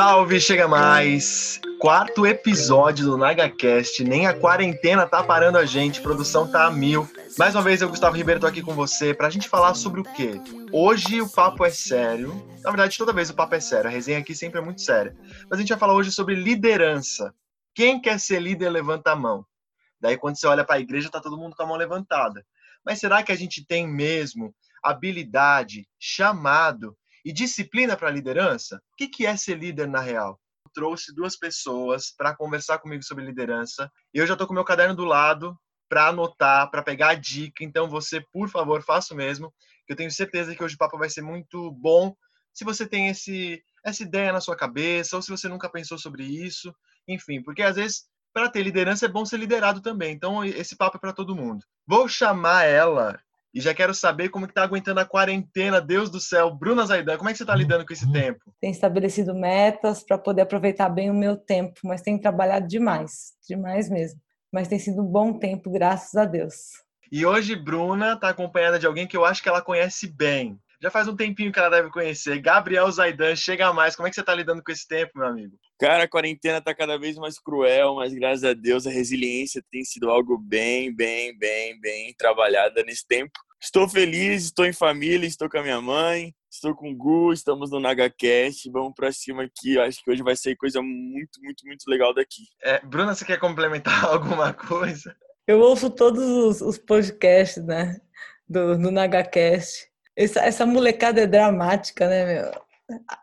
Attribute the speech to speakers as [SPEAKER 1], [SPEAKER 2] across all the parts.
[SPEAKER 1] Salve, chega mais! Quarto episódio do NagaCast. Nem a quarentena tá parando a gente, produção tá a mil. Mais uma vez, eu, Gustavo Ribeiro, tô aqui com você pra gente falar sobre o quê? Hoje o papo é sério. Na verdade, toda vez o papo é sério. A resenha aqui sempre é muito séria. Mas a gente vai falar hoje sobre liderança. Quem quer ser líder, levanta a mão. Daí, quando você olha para a igreja, tá todo mundo com a mão levantada. Mas será que a gente tem mesmo habilidade, chamado e disciplina para liderança? O que, que é ser líder na real? Eu trouxe duas pessoas para conversar comigo sobre liderança. E eu já estou com meu caderno do lado para anotar, para pegar a dica. Então você, por favor, faça o mesmo. Eu tenho certeza que hoje o papo vai ser muito bom. Se você tem esse, essa ideia na sua cabeça, ou se você nunca pensou sobre isso, enfim, porque às vezes para ter liderança é bom ser liderado também. Então esse papo é para todo mundo. Vou chamar ela e já quero saber como que tá aguentando a quarentena, Deus do céu. Bruna Zaidan, como é que você está lidando com esse uhum. tempo?
[SPEAKER 2] Tenho estabelecido metas para poder aproveitar bem o meu tempo, mas tenho trabalhado demais, demais mesmo. Mas tem sido um bom tempo, graças a Deus.
[SPEAKER 1] E hoje Bruna está acompanhada de alguém que eu acho que ela conhece bem. Já faz um tempinho que ela deve conhecer. Gabriel Zaidan, chega mais. Como é que você está lidando com esse tempo, meu amigo?
[SPEAKER 3] Cara, a quarentena está cada vez mais cruel, mas graças a Deus a resiliência tem sido algo bem, bem, bem, bem trabalhada nesse tempo. Estou feliz, estou em família, estou com a minha mãe, estou com o Gu, estamos no NagaCast. Vamos para cima aqui. Eu acho que hoje vai ser coisa muito, muito, muito legal daqui.
[SPEAKER 1] É, Bruna, você quer complementar alguma coisa?
[SPEAKER 2] Eu ouço todos os, os podcasts, né? Do, do NagaCast. Essa, essa molecada é dramática, né, meu?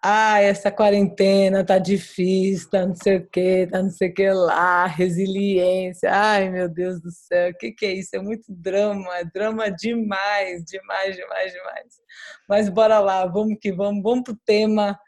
[SPEAKER 2] Ah, essa quarentena tá difícil, tá não sei o que, tá não sei o que lá, resiliência. Ai, meu Deus do céu, o que, que é isso? É muito drama, é drama demais, demais, demais, demais. Mas bora lá, vamos que vamos, vamos pro tema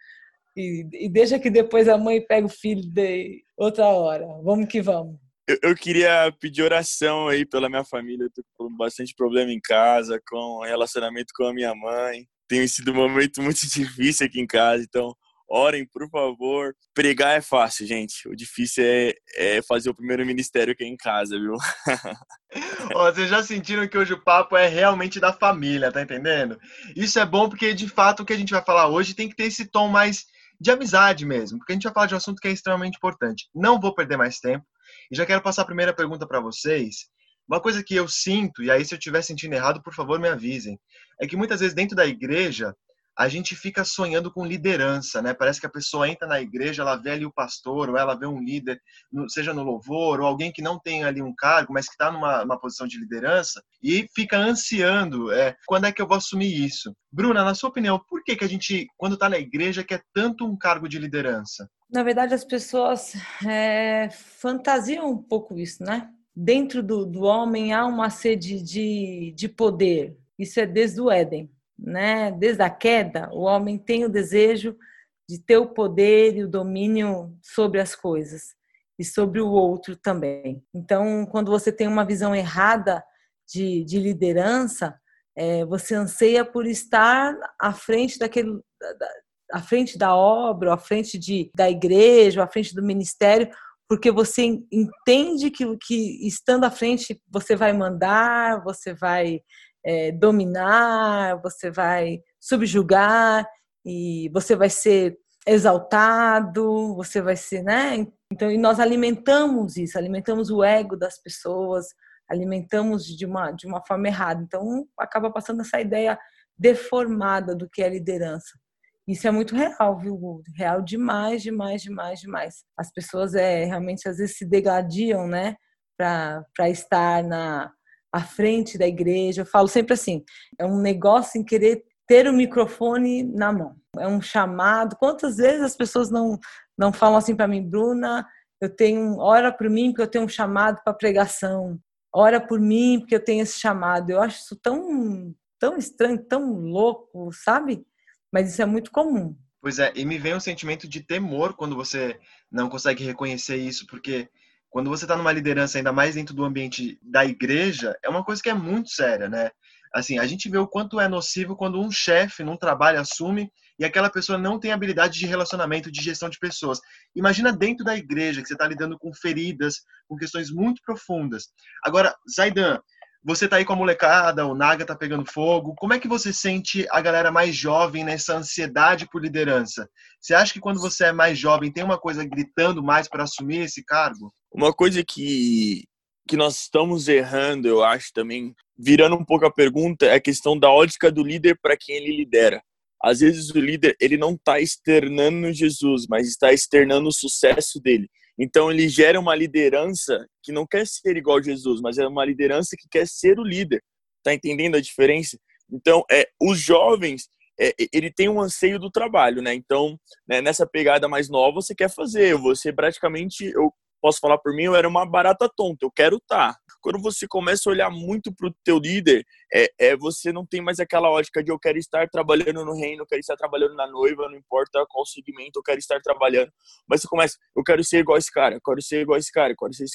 [SPEAKER 2] e, e deixa que depois a mãe pega o filho de outra hora. Vamos que vamos
[SPEAKER 3] eu, eu, queria pedir oração aí pela minha família. Eu tô com bastante problema em casa, com relacionamento com a minha mãe. Tem sido um momento muito difícil aqui em casa, então orem, por favor. Pregar é fácil, gente. O difícil é, é fazer o primeiro ministério aqui em casa, viu?
[SPEAKER 1] vocês já sentiram que hoje o papo é realmente da família, tá entendendo? Isso é bom porque, de fato, o que a gente vai falar hoje tem que ter esse tom mais de amizade mesmo, porque a gente vai falar de um assunto que é extremamente importante. Não vou perder mais tempo. E já quero passar a primeira pergunta para vocês. Uma coisa que eu sinto, e aí se eu estiver sentindo errado, por favor me avisem, é que muitas vezes dentro da igreja a gente fica sonhando com liderança, né? Parece que a pessoa entra na igreja, ela vê ali o pastor, ou ela vê um líder, seja no louvor, ou alguém que não tem ali um cargo, mas que está numa posição de liderança, e fica ansiando, é, quando é que eu vou assumir isso? Bruna, na sua opinião, por que, que a gente, quando está na igreja, quer tanto um cargo de liderança?
[SPEAKER 2] Na verdade, as pessoas é, fantasiam um pouco isso, né? Dentro do, do homem há uma sede de, de poder. Isso é desde o Éden, né? Desde a queda, o homem tem o desejo de ter o poder e o domínio sobre as coisas e sobre o outro também. Então, quando você tem uma visão errada de, de liderança, é, você anseia por estar à frente daquele, à frente da obra, à frente de, da igreja, à frente do ministério, porque você entende que, que estando à frente você vai mandar, você vai é, dominar, você vai subjugar e você vai ser exaltado, você vai ser, né? Então, e nós alimentamos isso, alimentamos o ego das pessoas, alimentamos de uma, de uma forma errada. Então, acaba passando essa ideia deformada do que é liderança. Isso é muito real, viu? Real demais, demais, demais, demais. As pessoas é realmente às vezes se degladiam, né, para estar na à frente da igreja. Eu falo sempre assim, é um negócio em querer ter o microfone na mão. É um chamado. Quantas vezes as pessoas não não falam assim para mim, Bruna, eu tenho ora por mim porque eu tenho um chamado para pregação. Ora por mim porque eu tenho esse chamado. Eu acho isso tão tão estranho, tão louco, sabe? mas isso é muito comum.
[SPEAKER 1] Pois é, e me vem um sentimento de temor quando você não consegue reconhecer isso, porque quando você está numa liderança, ainda mais dentro do ambiente da igreja, é uma coisa que é muito séria, né? Assim, a gente vê o quanto é nocivo quando um chefe num trabalho assume e aquela pessoa não tem habilidade de relacionamento, de gestão de pessoas. Imagina dentro da igreja, que você está lidando com feridas, com questões muito profundas. Agora, Zaidan, você tá aí com a molecada, o Naga tá pegando fogo. Como é que você sente a galera mais jovem nessa ansiedade por liderança? Você acha que quando você é mais jovem tem uma coisa gritando mais para assumir esse cargo?
[SPEAKER 3] Uma coisa que que nós estamos errando, eu acho também, virando um pouco a pergunta, é a questão da ótica do líder para quem ele lidera. Às vezes o líder ele não está externando Jesus, mas está externando o sucesso dele. Então ele gera uma liderança que não quer ser igual a Jesus, mas é uma liderança que quer ser o líder. Tá entendendo a diferença? Então, é, os jovens, é, ele tem um anseio do trabalho, né? Então, né, nessa pegada mais nova, você quer fazer. Você praticamente, eu posso falar por mim, eu era uma barata tonta, eu quero estar. Tá. Quando você começa a olhar muito para o teu líder, é, é, você não tem mais aquela ótica de eu quero estar trabalhando no reino, eu quero estar trabalhando na noiva, não importa qual segmento, eu quero estar trabalhando. Mas você começa, eu quero ser igual esse cara, eu quero ser igual esse cara, eu quero ser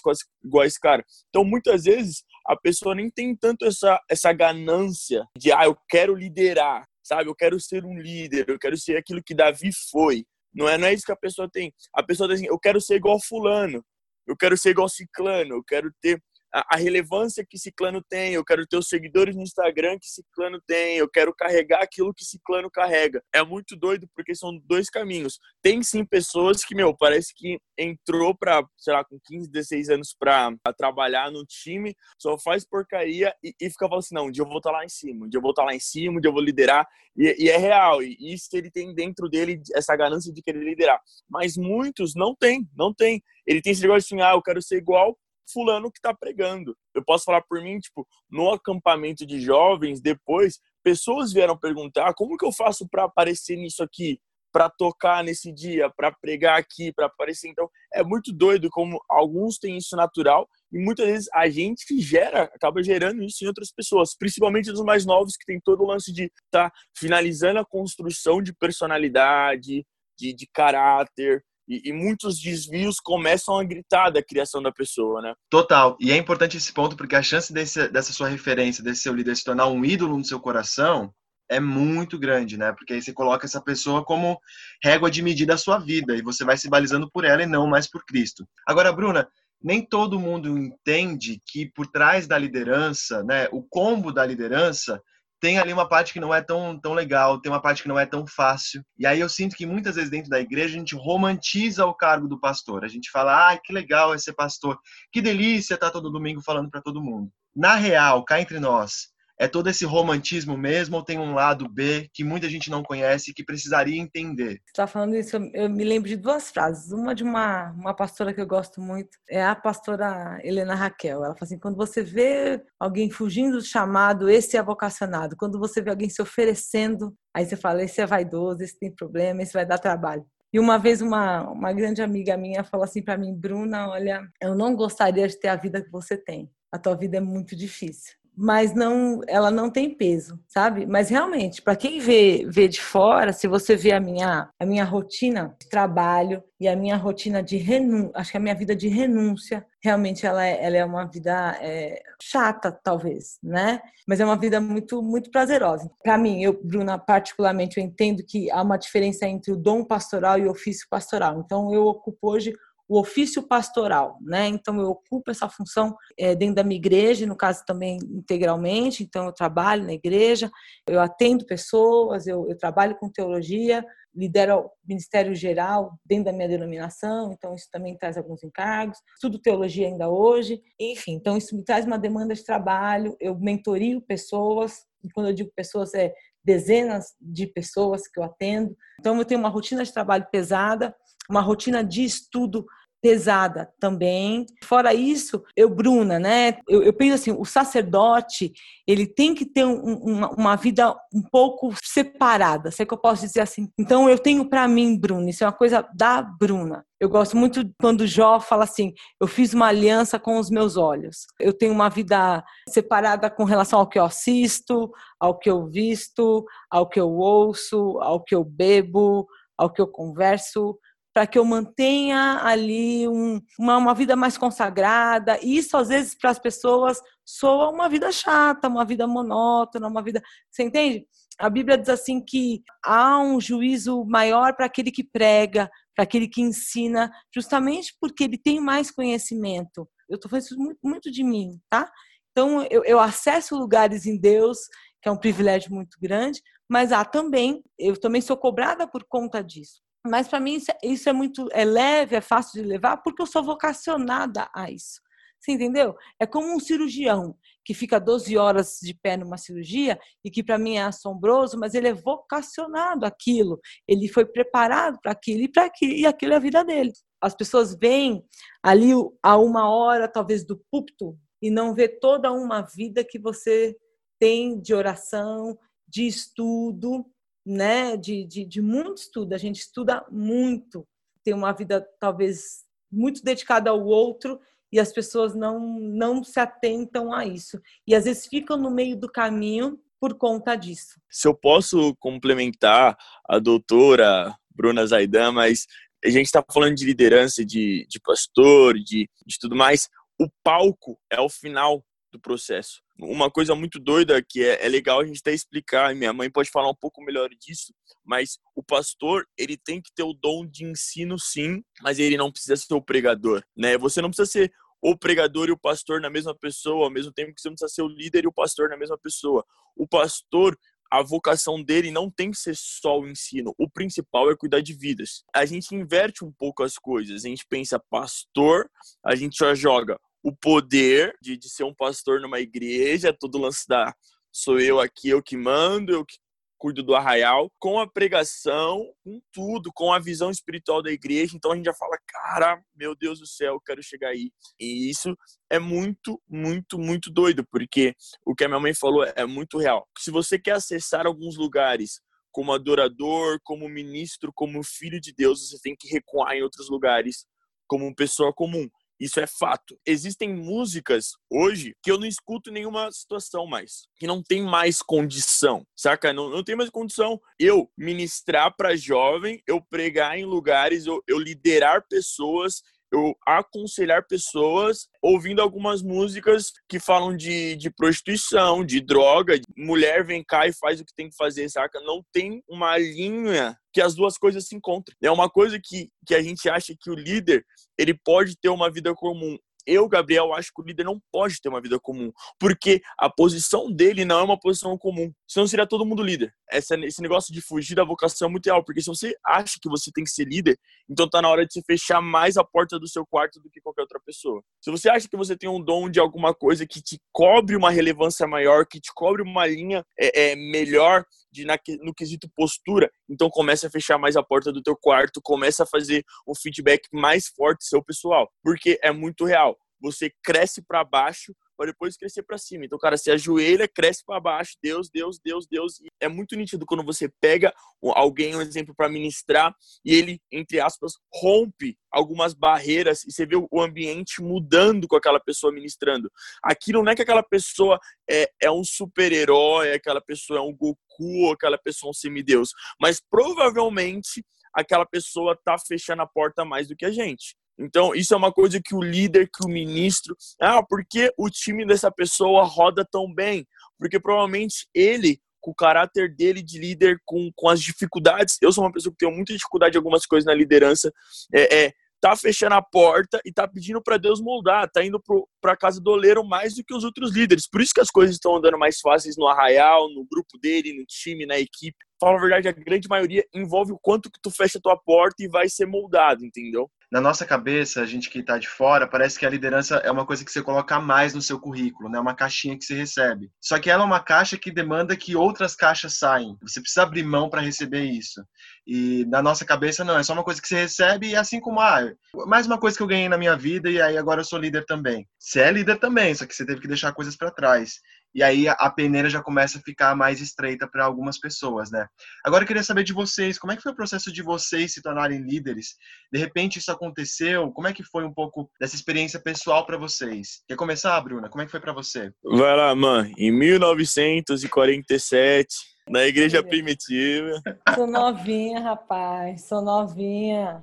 [SPEAKER 3] igual esse cara. Então, muitas vezes, a pessoa nem tem tanto essa, essa ganância de, ah, eu quero liderar, sabe? Eu quero ser um líder, eu quero ser aquilo que Davi foi. Não é, não é isso que a pessoa tem. A pessoa diz assim, eu quero ser igual fulano eu quero ser igual Ciclano, eu quero ter a, relevância que Ciclano tem, eu quero ter os seguidores no Instagram que Ciclano tem, eu quero carregar aquilo que Ciclano carrega. É muito doido porque são dois caminhos. Tem sim pessoas que, meu, parece que entrou pra, sei lá, com 15, 16 anos pra, pra trabalhar no time, só faz porcaria e, e fica falando assim, não, um dia eu vou estar tá lá em cima, um dia eu vou estar tá lá em cima, um dia eu vou liderar. E, e é real, e isso ele tem dentro dele, essa ganância de querer liderar. Mas muitos não tem, não tem. Ele tem esse negócio assim, ah, eu quero ser igual fulano que está pregando. Eu posso falar por mim, tipo, no acampamento de jovens, depois, pessoas vieram perguntar ah, como que eu faço para aparecer nisso aqui, para tocar nesse dia, para pregar aqui, para aparecer. Então, é muito doido como alguns têm isso natural e muitas vezes a gente gera, acaba gerando isso em outras pessoas, principalmente os mais novos que tem todo o lance de estar tá finalizando a construção de personalidade, de, de caráter, e, e, muitos desvios começam a gritar da criação da pessoa, né?
[SPEAKER 1] Total. E é importante esse ponto porque a chance desse, dessa sua referência, desse seu líder se tornar um ídolo no seu coração é muito grande, né? Porque aí você coloca essa pessoa como régua de medida da sua vida e você vai se balizando por ela e não mais por Cristo. Agora, Bruna, nem todo mundo entende que por trás da liderança, né, o combo da liderança tem ali uma parte que não é tão, tão legal, tem uma parte que não é tão fácil. E aí eu sinto que muitas vezes dentro da igreja a gente romantiza o cargo do pastor. A gente fala, ah, que legal é ser pastor, que delícia estar tá todo domingo falando para todo mundo. Na real, cá entre nós, é todo esse romantismo mesmo ou tem um lado B que muita gente não conhece e que precisaria entender?
[SPEAKER 2] Você está falando isso, eu me lembro de duas frases. Uma de uma, uma pastora que eu gosto muito, é a pastora Helena Raquel. Ela fala assim, quando você vê alguém fugindo do chamado, esse é vocacionado. Quando você vê alguém se oferecendo, aí você fala, esse é vaidoso, esse tem problema, esse vai dar trabalho. E uma vez uma, uma grande amiga minha falou assim para mim, Bruna, olha, eu não gostaria de ter a vida que você tem. A tua vida é muito difícil mas não, ela não tem peso, sabe? Mas realmente, para quem vê, vê de fora, se você vê a minha, a minha rotina de trabalho e a minha rotina de renúncia, acho que a minha vida de renúncia, realmente ela é, ela é uma vida é, chata, talvez, né? Mas é uma vida muito, muito prazerosa. Para mim, eu, Bruna, particularmente, eu entendo que há uma diferença entre o dom pastoral e o ofício pastoral. Então, eu ocupo hoje o ofício pastoral, né? Então eu ocupo essa função é, dentro da minha igreja, no caso também integralmente. Então eu trabalho na igreja, eu atendo pessoas, eu, eu trabalho com teologia, lidero o ministério geral dentro da minha denominação. Então isso também traz alguns encargos. Estudo teologia ainda hoje, enfim. Então isso me traz uma demanda de trabalho. Eu mentorio pessoas e quando eu digo pessoas é dezenas de pessoas que eu atendo. Então eu tenho uma rotina de trabalho pesada uma rotina de estudo pesada também. Fora isso, eu, Bruna, né? Eu, eu penso assim, o sacerdote ele tem que ter um, uma, uma, vida um pouco separada, sei que eu posso dizer assim. Então eu tenho para mim, Bruna, isso é uma coisa da Bruna. Eu gosto muito quando Jó fala assim: eu fiz uma aliança com os meus olhos. Eu tenho uma vida separada com relação ao que eu assisto, ao que eu visto, ao que eu ouço, ao que eu bebo, ao que eu converso para que eu mantenha ali um, uma, uma vida mais consagrada. E isso, às vezes, para as pessoas soa uma vida chata, uma vida monótona, uma vida. Você entende? A Bíblia diz assim que há um juízo maior para aquele que prega, para aquele que ensina, justamente porque ele tem mais conhecimento. Eu estou falando isso muito, muito de mim, tá? Então, eu, eu acesso lugares em Deus, que é um privilégio muito grande, mas há também, eu também sou cobrada por conta disso. Mas para mim isso, é, isso é muito é leve, é fácil de levar, porque eu sou vocacionada a isso. Você entendeu? É como um cirurgião que fica 12 horas de pé numa cirurgia e que para mim é assombroso, mas ele é vocacionado aquilo, ele foi preparado para aquilo e para aquilo, e aquilo é a vida dele. As pessoas vêm ali a uma hora, talvez, do púlpito e não vê toda uma vida que você tem de oração, de estudo, né? De, de, de muito estudo. A gente estuda muito, tem uma vida talvez muito dedicada ao outro e as pessoas não, não se atentam a isso. E às vezes ficam no meio do caminho por conta disso.
[SPEAKER 3] Se eu posso complementar a doutora Bruna Zaidan, mas a gente está falando de liderança, de, de pastor, de, de tudo mais. O palco é o final do processo. Uma coisa muito doida que é, é, legal a gente até explicar, e minha mãe pode falar um pouco melhor disso, mas o pastor, ele tem que ter o dom de ensino sim, mas ele não precisa ser o pregador, né? Você não precisa ser o pregador e o pastor na mesma pessoa, ao mesmo tempo que você não precisa ser o líder e o pastor na mesma pessoa. O pastor, a vocação dele não tem que ser só o ensino. O principal é cuidar de vidas. A gente inverte um pouco as coisas. A gente pensa pastor, a gente já joga o poder de, de ser um pastor numa igreja, todo lance da sou eu aqui, eu que mando, eu que cuido do arraial, com a pregação, com tudo, com a visão espiritual da igreja. Então a gente já fala, cara, meu Deus do céu, eu quero chegar aí. E isso é muito, muito, muito doido, porque o que a minha mãe falou é muito real. Se você quer acessar alguns lugares como adorador, como ministro, como filho de Deus, você tem que recuar em outros lugares como pessoa comum. Isso é fato. Existem músicas hoje que eu não escuto em nenhuma situação mais, que não tem mais condição, saca? Não, não tem mais condição. Eu ministrar para jovem, eu pregar em lugares, eu, eu liderar pessoas, eu aconselhar pessoas ouvindo algumas músicas que falam de, de prostituição, de droga, de mulher vem cá e faz o que tem que fazer, saca? Não tem uma linha que as duas coisas se encontrem. É uma coisa que, que a gente acha que o líder ele pode ter uma vida comum eu, Gabriel, acho que o líder não pode ter uma vida comum, porque a posição dele não é uma posição comum. Senão seria todo mundo líder. Esse, negócio de fugir da vocação é muito real, porque se você acha que você tem que ser líder, então tá na hora de você fechar mais a porta do seu quarto do que qualquer outra pessoa. Se você acha que você tem um dom de alguma coisa que te cobre uma relevância maior, que te cobre uma linha é, é melhor de, na, no quesito postura, então comece a fechar mais a porta do teu quarto, comece a fazer um feedback mais forte seu pessoal, porque é muito real você cresce para baixo para depois crescer para cima. Então, cara, se ajoelha, cresce para baixo, Deus, Deus, Deus, Deus. E é muito nítido quando você pega alguém, um exemplo, para ministrar e ele, entre aspas, rompe algumas barreiras e você vê o ambiente mudando com aquela pessoa ministrando. Aquilo não é que aquela pessoa é, é um super-herói, aquela pessoa é um Goku, aquela pessoa é um semideus, mas provavelmente aquela pessoa tá fechando a porta mais do que a gente. Então, isso é uma coisa que o líder, que o ministro. Ah, por que o time dessa pessoa roda tão bem? Porque provavelmente ele, com o caráter dele de líder, com, com as dificuldades. Eu sou uma pessoa que tem muita dificuldade em algumas coisas na liderança. É, é tá fechando a porta e tá pedindo para Deus moldar, tá indo para casa do oleiro mais do que os outros líderes. Por isso que as coisas estão andando mais fáceis no arraial, no grupo dele, no time, na equipe. Fala a verdade, a grande maioria envolve o quanto que tu fecha a tua porta e vai ser moldado, entendeu?
[SPEAKER 1] na nossa cabeça, a gente que está de fora, parece que a liderança é uma coisa que você coloca mais no seu currículo, né? Uma caixinha que você recebe. Só que ela é uma caixa que demanda que outras caixas saem. Você precisa abrir mão para receber isso. E na nossa cabeça não, é só uma coisa que você recebe e assim como ah, mais uma coisa que eu ganhei na minha vida e aí agora eu sou líder também. Você é líder também, só que você teve que deixar coisas para trás e aí a peneira já começa a ficar mais estreita para algumas pessoas, né? Agora eu queria saber de vocês, como é que foi o processo de vocês se tornarem líderes? De repente isso aconteceu? Como é que foi um pouco dessa experiência pessoal para vocês? Quer começar, Bruna? Como é que foi para você?
[SPEAKER 3] Vai lá, mãe. Em 1947, na igreja primitiva.
[SPEAKER 2] Sou novinha, rapaz. Sou novinha.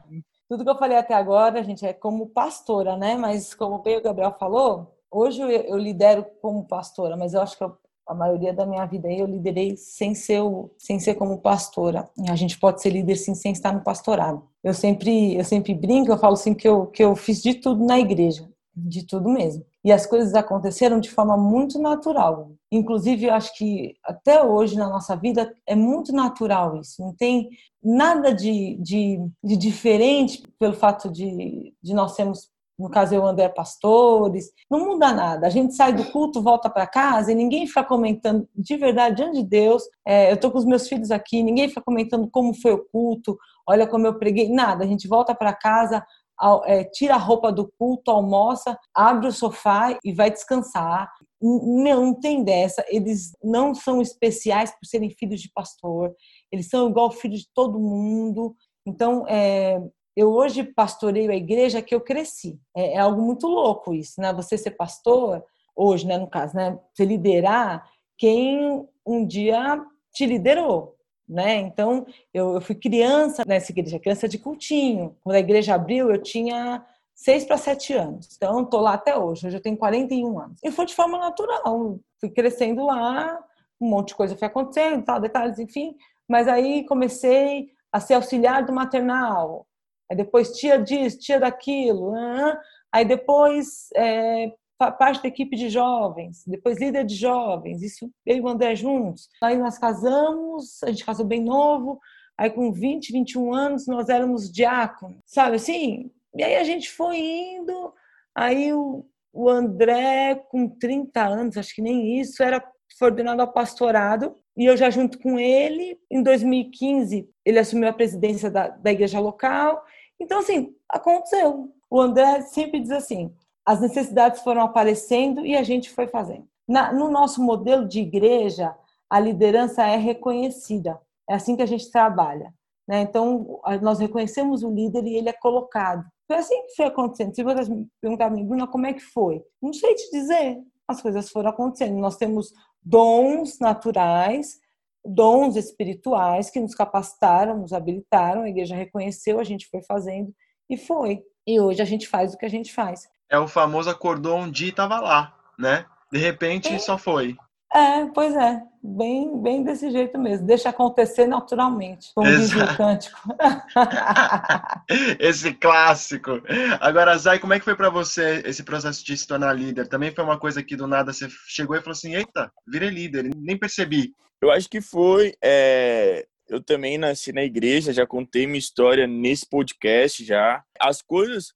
[SPEAKER 2] Tudo que eu falei até agora, gente, é como pastora, né? Mas como bem o Gabriel falou, hoje eu, lidero como pastora, mas eu acho que a maioria da minha vida eu liderei sem ser, o, sem ser como pastora. A gente pode ser líder sim sem estar no pastorado. Eu sempre, eu sempre brinco, eu falo assim que eu, que eu fiz de tudo na igreja, de tudo mesmo. E as coisas aconteceram de forma muito natural. Inclusive, eu acho que até hoje na nossa vida é muito natural isso. Não tem nada de, de, de diferente pelo fato de, de nós sermos no caso eu André Pastores, não muda nada. A gente sai do culto, volta para casa e ninguém fica comentando, de verdade, diante de Deus, é, eu estou com os meus filhos aqui, ninguém fica comentando como foi o culto, olha como eu preguei, nada. A gente volta para casa, tira a roupa do culto, almoça, abre o sofá e vai descansar. Não, não tem dessa. Eles não são especiais por serem filhos de pastor. Eles são igual filhos de todo mundo. Então, é, eu hoje pastoreio a igreja que eu cresci. É, é, algo muito louco isso, né? Você ser pastor, hoje, né, no caso, né? Você liderar quem um dia te liderou, né? Então, eu, eu fui criança nessa igreja, criança de cultinho. Quando a igreja abriu, eu tinha seis para sete anos. Então, estou lá até hoje. Hoje eu tenho 41 anos. E foi de forma natural. Fui crescendo lá, um monte de coisa foi acontecendo, tal, detalhes, enfim. Mas aí comecei a ser auxiliar do maternal, aí depois tia disso, tia daquilo, aí depois é, parte da equipe de jovens, depois líder de jovens, isso eu e o André juntos. Aí nós casamos, a gente casou bem novo, aí com 20, 21 anos nós éramos diáconos, sabe assim? E aí a gente foi indo, aí o, o André com 30 anos, acho que nem isso, era ordenado ao pastorado, e eu já junto com ele, em 2015, ele assumiu a presidência da, da igreja local, então, assim, aconteceu. O André sempre diz assim: as necessidades foram aparecendo e a gente foi fazendo. Na, no nosso modelo de igreja, a liderança é reconhecida. É assim que a gente trabalha. Né? Então, nós reconhecemos o líder e ele é colocado. Foi assim que foi acontecendo. Se você perguntar a mim, Bruna, como é que foi? Não sei te dizer. As coisas foram acontecendo. Nós temos dons naturais, dons espirituais que nos capacitaram, nos habilitaram, a igreja reconheceu, a gente foi fazendo e foi. E hoje a gente faz o que a gente faz.
[SPEAKER 1] É o famoso acordou um dia e estava lá, né? De repente é. só foi.
[SPEAKER 2] É, pois é, bem, bem desse jeito mesmo. Deixa acontecer naturalmente, como Exato. diz o cântico.
[SPEAKER 1] esse clássico. Agora, Zay, como é que foi para você esse processo de se tornar líder? Também foi uma coisa que do nada você chegou e falou assim: "Eita, virei líder", nem percebi.
[SPEAKER 3] Eu acho que foi. É... Eu também nasci na igreja, já contei minha história nesse podcast já. As coisas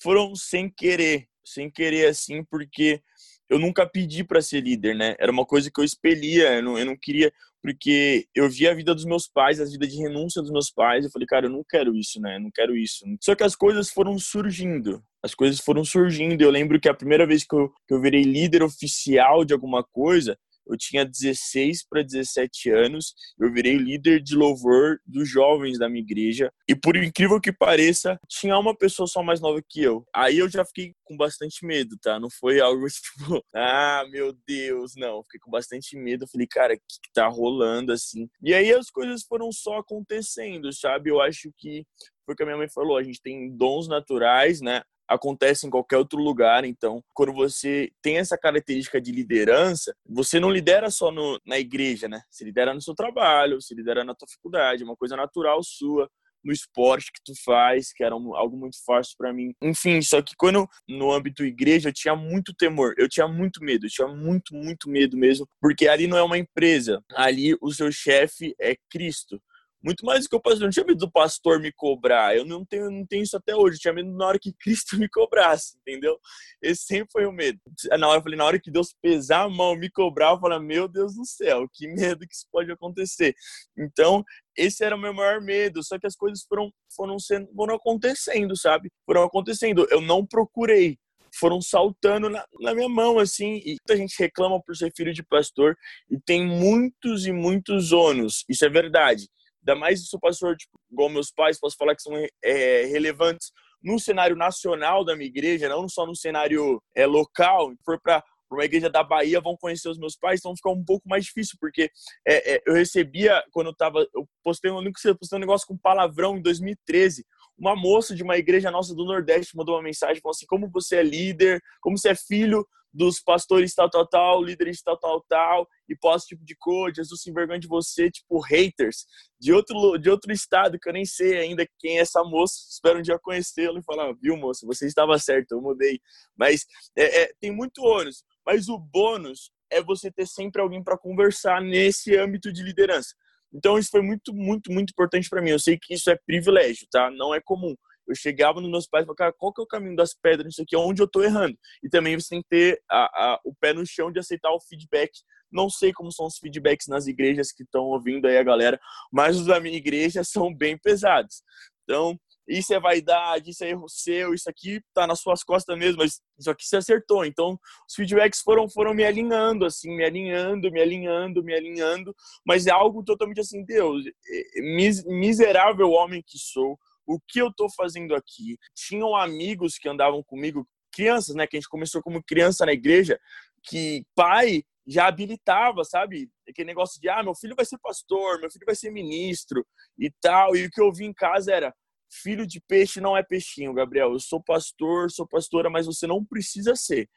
[SPEAKER 3] foram sem querer, sem querer assim, porque eu nunca pedi para ser líder, né? Era uma coisa que eu expelia, eu não, eu não queria, porque eu via a vida dos meus pais, a vida de renúncia dos meus pais, eu falei, cara, eu não quero isso, né? Eu não quero isso. Só que as coisas foram surgindo, as coisas foram surgindo. Eu lembro que a primeira vez que eu, que eu virei líder oficial de alguma coisa, eu tinha 16 para 17 anos, eu virei líder de louvor dos jovens da minha igreja. E por incrível que pareça, tinha uma pessoa só mais nova que eu. Aí eu já fiquei com bastante medo, tá? Não foi algo tipo, ah, meu Deus, não. Fiquei com bastante medo. Eu falei, cara, o que, que tá rolando assim? E aí as coisas foram só acontecendo, sabe? Eu acho que foi o que a minha mãe falou, a gente tem dons naturais, né? Acontece em qualquer outro lugar. Então, quando você tem essa característica de liderança, você não lidera só no, na igreja, né? Você lidera no seu trabalho, você lidera na tua faculdade, é uma coisa natural sua no esporte que tu faz, que era um, algo muito fácil para mim. Enfim, só que quando no âmbito igreja eu tinha muito temor, eu tinha muito medo, eu tinha muito, muito medo mesmo, porque ali não é uma empresa, ali o seu chefe é Cristo. Muito mais do que o pastor. Eu não tinha medo do pastor me cobrar. Eu não tenho, não tenho isso até hoje. Eu tinha medo na hora que Cristo me cobrasse, entendeu? Esse sempre foi o medo. Na hora, eu falei, na hora que Deus pesar a mão, me cobrar, eu falei, meu Deus do céu, que medo que isso pode acontecer. Então, esse era o meu maior medo. Só que as coisas foram, foram, sendo, foram acontecendo, sabe? Foram acontecendo. Eu não procurei foram saltando na, na, minha mão, assim, e a gente reclama por ser filho de pastor, e tem muitos e muitos ônus, isso é verdade, Ainda mais se o pastor, tipo, igual meus pais, posso falar que são é, relevantes no cenário nacional da minha igreja, não só no cenário é, local. Se for para uma igreja da Bahia, vão conhecer os meus pais, então fica um pouco mais difícil, porque é, é, eu recebia, quando eu tava, eu postei, eu postei um negócio com palavrão em 2013, uma moça de uma igreja nossa do Nordeste mandou uma mensagem, falou assim, como você é líder, como você é filho dos pastores tal, tal, tal, líderes tal, tal, tal, e posto tipo de cor, Jesus se envergonha de você, tipo, haters de outro, de outro estado, que eu nem sei ainda quem é essa moça, espero um dia conhecê-lo e falar, viu, moça, você estava certo, eu mudei. Mas é, é, tem muito ônus, mas o bônus é você ter sempre alguém para conversar nesse âmbito de liderança. Então isso foi muito, muito, muito importante para mim. Eu sei que isso é privilégio, tá? Não é comum. Eu chegava nos meus pais e falava, cara, qual que é o caminho das pedras Isso aqui? Onde eu estou errando? E também você tem que ter a, a, o pé no chão de aceitar o feedback. Não sei como são os feedbacks nas igrejas que estão ouvindo aí a galera, mas os da minha igreja são bem pesados. Então, isso é vaidade, isso é erro seu, isso aqui tá nas suas costas mesmo, mas isso aqui você acertou. Então, os feedbacks foram, foram me alinhando, assim, me alinhando, me alinhando, me alinhando, mas é algo totalmente assim, Deus, miserável homem que sou, o que eu tô fazendo aqui? Tinham amigos que andavam comigo, crianças, né, que a gente começou como criança na igreja, que pai já habilitava, sabe? Aquele negócio de, ah, meu filho vai ser pastor, meu filho vai ser ministro e tal. E o que eu vi em casa era, filho de peixe não é peixinho, Gabriel. Eu sou pastor, sou pastora, mas você não precisa ser.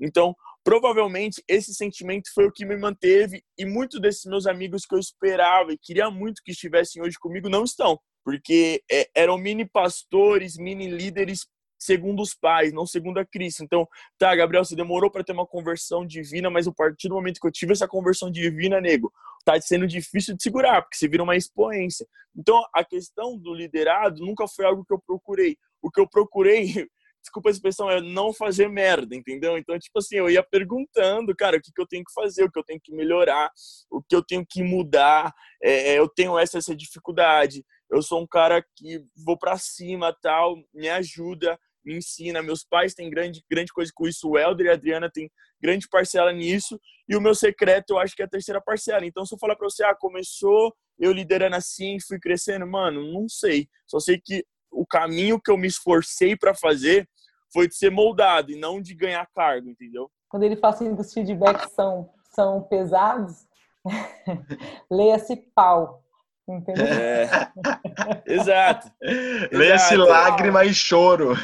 [SPEAKER 3] Então, provavelmente esse sentimento foi o que me manteve e muitos desses meus amigos que eu esperava e queria muito que estivessem hoje comigo não estão, porque é, eram mini pastores, mini líderes segundo os pais, não segundo a Cristo. Então, tá, Gabriel, você demorou para ter uma conversão divina, mas a partir do momento que eu tive essa conversão divina, nego, tá sendo difícil de segurar, porque você vira uma expoência. Então, a questão do liderado nunca foi algo que eu procurei. O que eu procurei, desculpa a expressão, é não fazer merda, entendeu? Então, tipo assim, eu ia perguntando, cara, o que, que eu tenho que fazer, o que eu tenho que melhorar, o que eu tenho que mudar, é, é eu tenho essa, essa dificuldade, eu sou um cara que vou para cima, tal, me ajuda, me ensina. Meus pais têm grande, grande coisa com isso. O Helder e a Adriana têm grande parcela nisso. E o meu secreto, eu acho que é a terceira parcela. Então, se eu falar para você, ah, começou eu liderando assim, fui crescendo, mano, não sei. Só sei que o caminho que eu me esforcei para fazer foi de ser moldado e não de ganhar cargo, entendeu?
[SPEAKER 2] Quando ele fala assim, os feedbacks são, são pesados, leia-se pau. Entendeu? É.
[SPEAKER 3] Exato.
[SPEAKER 1] Leia-se lágrima e choro.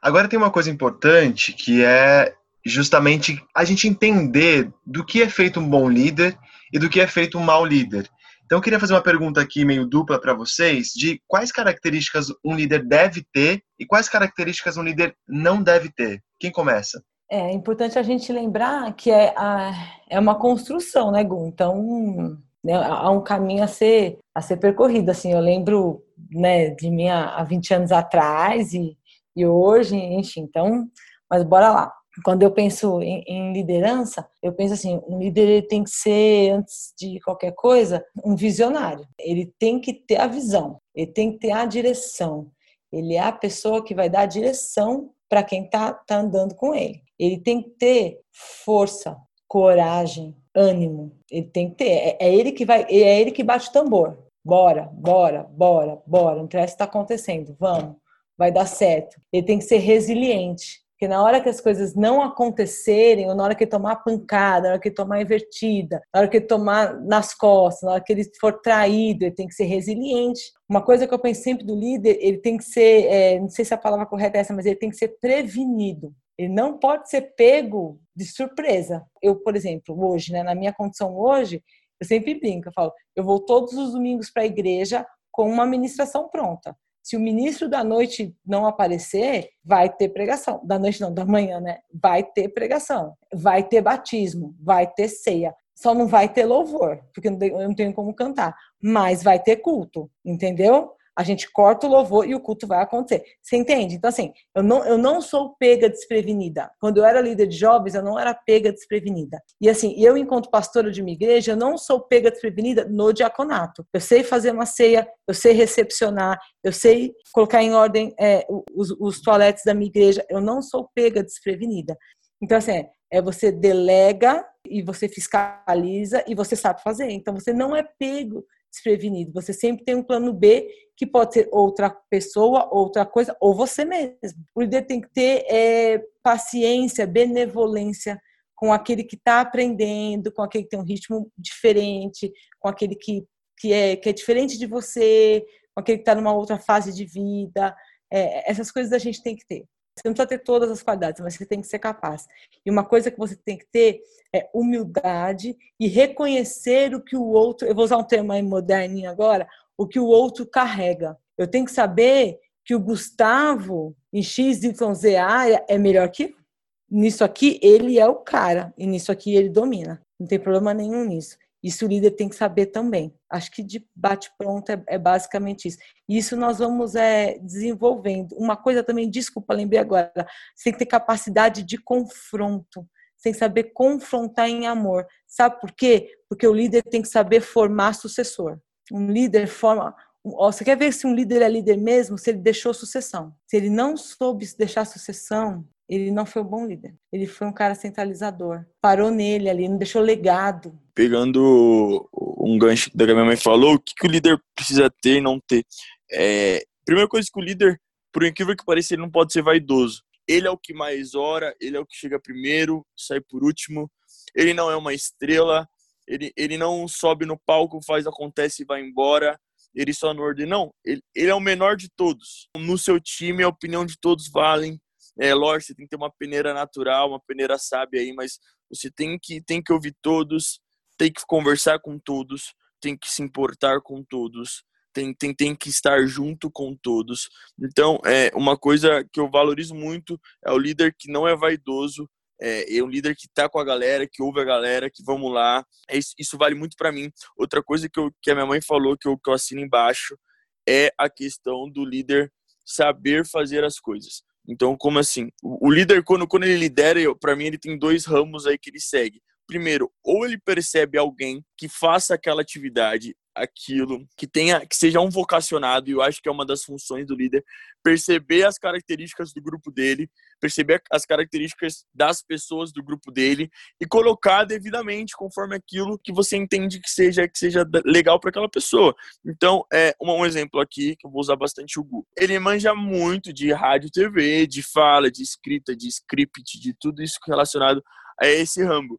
[SPEAKER 1] Agora tem uma coisa importante que é justamente a gente entender do que é feito um bom líder e do que é feito um mau líder. Então eu queria fazer uma pergunta aqui meio dupla para vocês de quais características um líder deve ter e quais características um líder não deve ter. Quem começa?
[SPEAKER 2] É importante a gente lembrar que é, a, é uma construção, né, Gu? Então né, há um caminho a ser a ser percorrido. Assim, eu lembro né, de mim há 20 anos atrás e, e hoje, enfim. Então, mas bora lá. Quando eu penso em, em liderança, eu penso assim: um líder tem que ser, antes de qualquer coisa, um visionário. Ele tem que ter a visão, ele tem que ter a direção. Ele é a pessoa que vai dar a direção para quem está tá andando com ele. Ele tem que ter força, coragem, ânimo. Ele tem que ter. É, é ele que vai, é ele que bate o tambor. Bora, bora, bora, bora. Não interessa o que está acontecendo. Vamos, vai dar certo. Ele tem que ser resiliente. Porque na hora que as coisas não acontecerem, ou na hora que ele tomar pancada, na hora que ele tomar invertida, na hora que ele tomar nas costas, na hora que ele for traído, ele tem que ser resiliente. Uma coisa que eu penso sempre do líder, ele tem que ser, é, não sei se a palavra correta é essa, mas ele tem que ser prevenido. Ele não pode ser pego de surpresa. Eu, por exemplo, hoje, né, na minha condição hoje, eu sempre brinco, eu falo, eu vou todos os domingos para a igreja com uma ministração pronta. Se o ministro da noite não aparecer, vai ter pregação. Da noite não, da manhã, né? Vai ter pregação, vai ter batismo, vai ter ceia. Só não vai ter louvor, porque eu não tenho como cantar. Mas vai ter culto, entendeu? A gente corta o louvor e o culto vai acontecer. Você entende? Então, assim, eu não, eu não sou pega desprevenida. Quando eu era líder de jovens, eu não era pega desprevenida. E assim, eu, enquanto pastora de uma igreja, eu não sou pega desprevenida no diaconato. Eu sei fazer uma ceia, eu sei recepcionar, eu sei colocar em ordem é, os, os toaletes da minha igreja. Eu não sou pega desprevenida. Então, assim, é você delega e você fiscaliza e você sabe fazer. Então, você não é pego desprevenido. Você sempre tem um plano B que pode ser outra pessoa, outra coisa, ou você mesmo. O líder tem que ter é, paciência, benevolência com aquele que está aprendendo, com aquele que tem um ritmo diferente, com aquele que, que, é, que é diferente de você, com aquele que está numa outra fase de vida. É, essas coisas a gente tem que ter. Você não precisa ter todas as qualidades, mas você tem que ser capaz. E uma coisa que você tem que ter é humildade e reconhecer o que o outro, eu vou usar um termo aí moderninho agora, o que o outro carrega. Eu tenho que saber que o Gustavo em XYZ área é melhor que nisso aqui ele é o cara e nisso aqui ele domina. Não tem problema nenhum nisso. Isso o líder tem que saber também. Acho que de bate-pronto é, é, basicamente isso. Isso nós vamos é, desenvolvendo. Uma coisa também, desculpa, lembrei agora, que ter capacidade de confronto. Que saber confrontar em amor. Sabe por quê? Porque o líder tem que saber formar sucessor. Um líder forma. Você quer ver se um líder é líder mesmo? Se ele deixou sucessão. Se ele não soube deixar sucessão, ele não foi um bom líder. Ele foi um cara centralizador. Parou nele ali, não deixou legado.
[SPEAKER 3] Pegando um gancho da que a minha mãe falou, o que, que o líder precisa ter e não ter? É, primeira coisa que o líder, por incrível que pareça, ele não pode ser vaidoso. Ele é o que mais ora, ele é o que chega primeiro, sai por último. Ele não é uma estrela, ele, ele não sobe no palco, faz, acontece e vai embora. Ele só não ordena. Não, ele, ele é o menor de todos. No seu time, a opinião de todos valem é lógico, você tem que ter uma peneira natural, uma peneira sábia aí, mas você tem que, tem que ouvir todos, tem que conversar com todos, tem que se importar com todos, tem, tem, tem que estar junto com todos. Então, é uma coisa que eu valorizo muito é o líder que não é vaidoso, é, é um líder que tá com a galera, que ouve a galera, que vamos lá. É isso, isso vale muito para mim. Outra coisa que, eu, que a minha mãe falou, que eu, que eu assino embaixo, é a questão do líder saber fazer as coisas. Então, como assim? O líder, quando, quando ele lidera, para mim, ele tem dois ramos aí que ele segue. Primeiro, ou ele percebe alguém que faça aquela atividade aquilo, que tenha, que seja um vocacionado, e eu acho que é uma das funções do líder, perceber as características do grupo dele, perceber as características das pessoas do grupo dele e colocar devidamente conforme aquilo que você entende que seja que seja legal para aquela pessoa. Então, é um, exemplo aqui que eu vou usar bastante o Gu. Ele manja muito de rádio, TV, de fala, de escrita, de script, de tudo isso relacionado a esse ramo.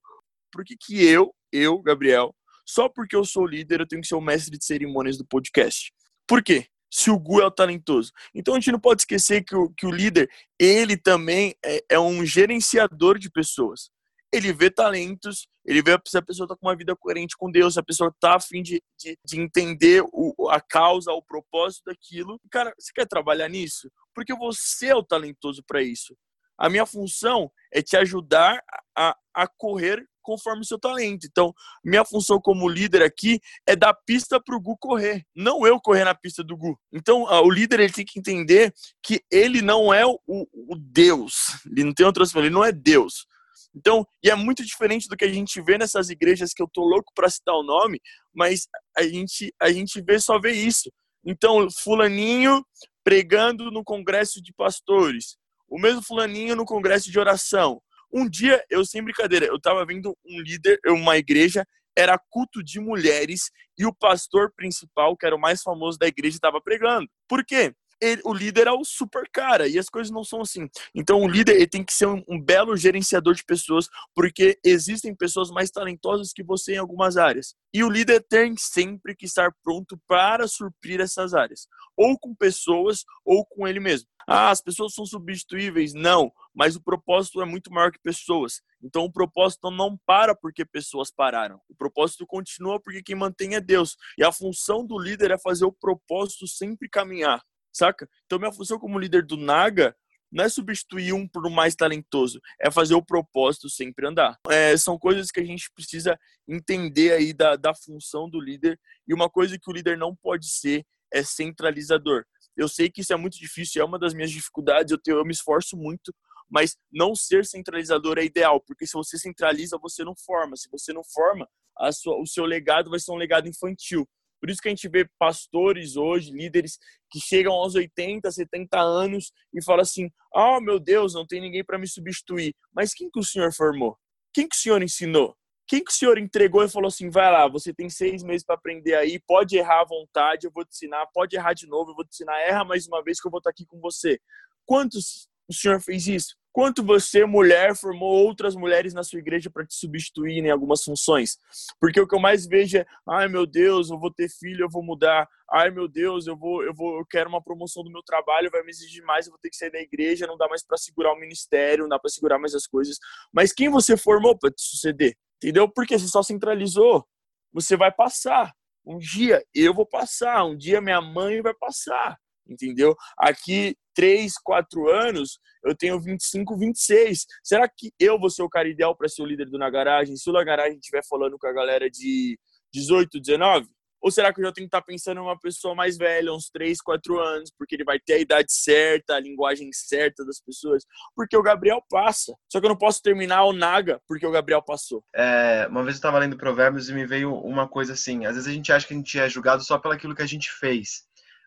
[SPEAKER 3] Por que que eu, eu, Gabriel, só porque eu sou líder, eu tenho que ser o mestre de cerimônias do podcast. Por quê? Se o Gu é o talentoso. Então a gente não pode esquecer que o, que o líder, ele também é, é um gerenciador de pessoas. Ele vê talentos, ele vê se a pessoa está com uma vida coerente com Deus, se a pessoa está a fim de, de, de entender o, a causa, o propósito daquilo. Cara, você quer trabalhar nisso? Porque você é o talentoso para isso. A minha função é te ajudar a, a correr conforme o seu talento. Então, minha função como líder aqui é dar pista para o Gu correr, não eu correr na pista do Gu. Então, o líder ele tem que entender que ele não é o, o Deus, ele não tem outra ele não é Deus. Então, e é muito diferente do que a gente vê nessas igrejas que eu tô louco para citar o nome, mas a gente a gente vê só vê isso. Então, fulaninho pregando no congresso de pastores, o mesmo fulaninho no congresso de oração, um dia, eu sem brincadeira, eu tava vendo um líder, uma igreja, era culto de mulheres e o pastor principal, que era o mais famoso da igreja, estava pregando. Por quê? Ele, o líder é o super cara e as coisas não são assim. Então, o líder ele tem que ser um, um, belo gerenciador de pessoas, porque existem pessoas mais talentosas que você em algumas áreas. E o líder tem sempre que estar pronto para suprir essas áreas, ou com pessoas ou com ele mesmo. Ah, as pessoas são substituíveis. Não, mas o propósito é muito maior que pessoas. Então o propósito não para porque pessoas pararam. O propósito continua porque quem mantém é Deus. E a função do líder é fazer o propósito sempre caminhar, saca? Então minha função como líder do Naga não é substituir um por um mais talentoso, é fazer o propósito sempre andar. É, são coisas que a gente precisa entender aí da, da função do líder. E uma coisa que o líder não pode ser é centralizador. Eu sei que isso é muito difícil, é uma das minhas dificuldades, eu, tenho, eu me esforço muito, mas não ser centralizador é ideal, porque se você centraliza, você não forma. Se você não forma, sua, o seu legado vai ser um legado infantil. Por isso que a gente vê pastores hoje, líderes que chegam aos 80, 70 anos e falam assim: "Ah, oh, meu Deus, não tem ninguém para me substituir". Mas quem que o senhor formou? Quem que o senhor ensinou? Quem que o senhor entregou e falou assim, vai lá, você tem seis meses para aprender aí, pode errar à vontade, eu vou te ensinar, pode errar de novo, eu vou te ensinar, erra mais uma vez que eu vou estar aqui com você. Quantos o senhor fez isso? quanto você, mulher, formou outras mulheres na sua igreja para te substituir em algumas funções. Porque o que eu mais vejo é, ai meu Deus, eu vou ter filho, eu vou mudar. Ai meu Deus, eu vou, eu vou, eu quero uma promoção do meu trabalho, vai me exigir mais, eu vou ter que sair da igreja, não dá mais para segurar o ministério, não dá para segurar mais as coisas. Mas quem você formou para te suceder? Entendeu? Porque você só centralizou. Você vai passar. Um dia eu vou passar, um dia minha mãe vai passar entendeu? Aqui, 3, 4 anos, eu tenho 25, 26. Será que eu vou ser o cara ideal para ser o líder do Na Garagem? Se o Na Garagem estiver falando com a galera de 18, 19? Ou será que eu já tenho que estar tá pensando em uma pessoa mais velha, uns 3, 4 anos, porque ele vai ter a idade certa, a linguagem certa das pessoas? Porque o Gabriel passa. Só que eu não posso terminar o Naga porque o Gabriel passou.
[SPEAKER 1] É, uma vez eu estava lendo Provérbios e me veio uma coisa assim: às vezes a gente acha que a gente é julgado só pelo aquilo que a gente fez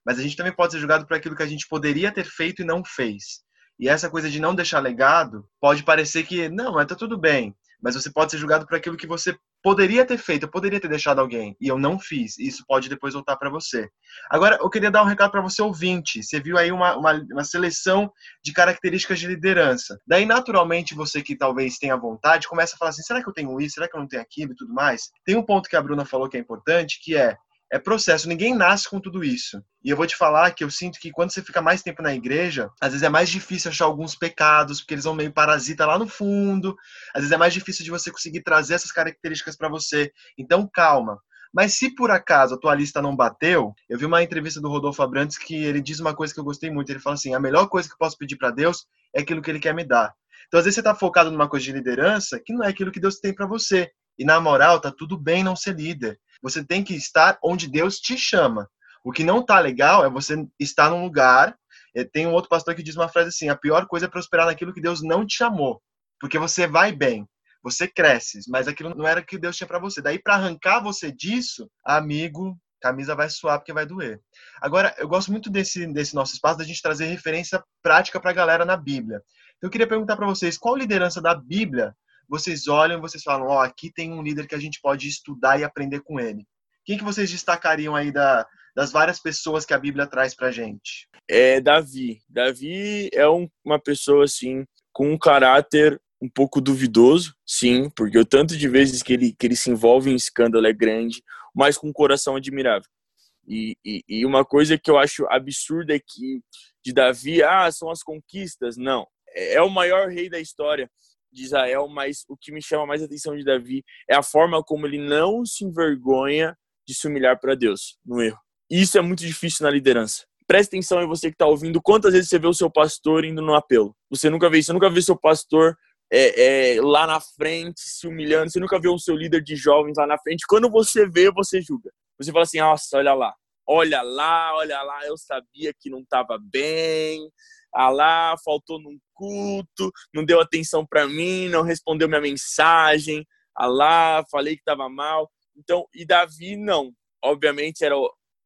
[SPEAKER 1] mas a gente também pode ser julgado por aquilo que a gente poderia ter feito e não fez. E essa coisa de não deixar legado pode parecer que, não, mas tá tudo bem. Mas você pode ser julgado por aquilo que você poderia ter feito, eu poderia ter deixado alguém e eu não fiz. E isso pode depois voltar para você. Agora, eu queria dar um recado para você ouvinte. Você viu aí uma, uma, uma, seleção de características de liderança. Daí, naturalmente, você que talvez tenha vontade, começa a falar assim: será que eu tenho isso? Será que eu não tenho aquilo e tudo mais? Tem um ponto que a Bruna falou que é importante, que é é processo, ninguém nasce com tudo isso. E eu vou te falar que eu sinto que quando você fica mais tempo na igreja, às vezes é mais difícil achar alguns pecados, porque eles vão meio parasita lá no fundo. Às vezes é mais difícil de você conseguir trazer essas características para você. Então, calma. Mas se por acaso a tua lista não bateu, eu vi uma entrevista do Rodolfo Abrantes que ele diz uma coisa que eu gostei muito. Ele fala assim: a melhor coisa que eu posso pedir para Deus é aquilo que ele quer me dar. Então, às vezes você está focado numa coisa de liderança que não é aquilo que Deus tem para você. E na moral, tá tudo bem não ser líder. Você tem que estar onde Deus te chama. O que não tá legal é você estar num lugar. Eh, tem um outro pastor que diz uma frase assim: a pior coisa é prosperar naquilo que Deus não te chamou. Porque você vai bem, você cresce, mas aquilo não era o que Deus tinha para você. Daí, para arrancar você disso, amigo, camisa vai suar porque vai doer. Agora, eu gosto muito desse, desse nosso espaço da gente trazer referência prática para a galera na Bíblia. Então, eu queria perguntar para vocês, qual liderança da Bíblia vocês olham vocês falam, ó, oh, aqui tem um líder que a gente pode estudar e aprender com ele. Quem que vocês destacariam aí da, das várias pessoas que a Bíblia traz pra gente?
[SPEAKER 3] É Davi. Davi é um, uma pessoa, assim, com um caráter um pouco duvidoso, sim, porque o tanto de vezes que ele, que ele se envolve em escândalo é grande, mas com um coração admirável. E, e, e, uma coisa que eu acho absurda é que de Davi, ah, são as conquistas. Não, é, é o maior rei da história de Israel, mas o que me chama mais atenção de Davi é a forma como ele não se envergonha de se humilhar para Deus no erro. E isso é muito difícil na liderança. Preste atenção em você que está ouvindo, quantas vezes você vê o seu pastor indo no apelo? Você nunca vê isso, você nunca vê seu pastor é, é, lá na frente se humilhando, você nunca vê o seu líder de jovens lá na frente. Quando você vê, você julga. Você fala assim, nossa, olha lá, olha lá, olha lá, eu sabia que não estava bem, ah lá, faltou num culto, não deu atenção para mim, não respondeu minha mensagem, ah lá, falei que estava mal. Então, e Davi não. Obviamente era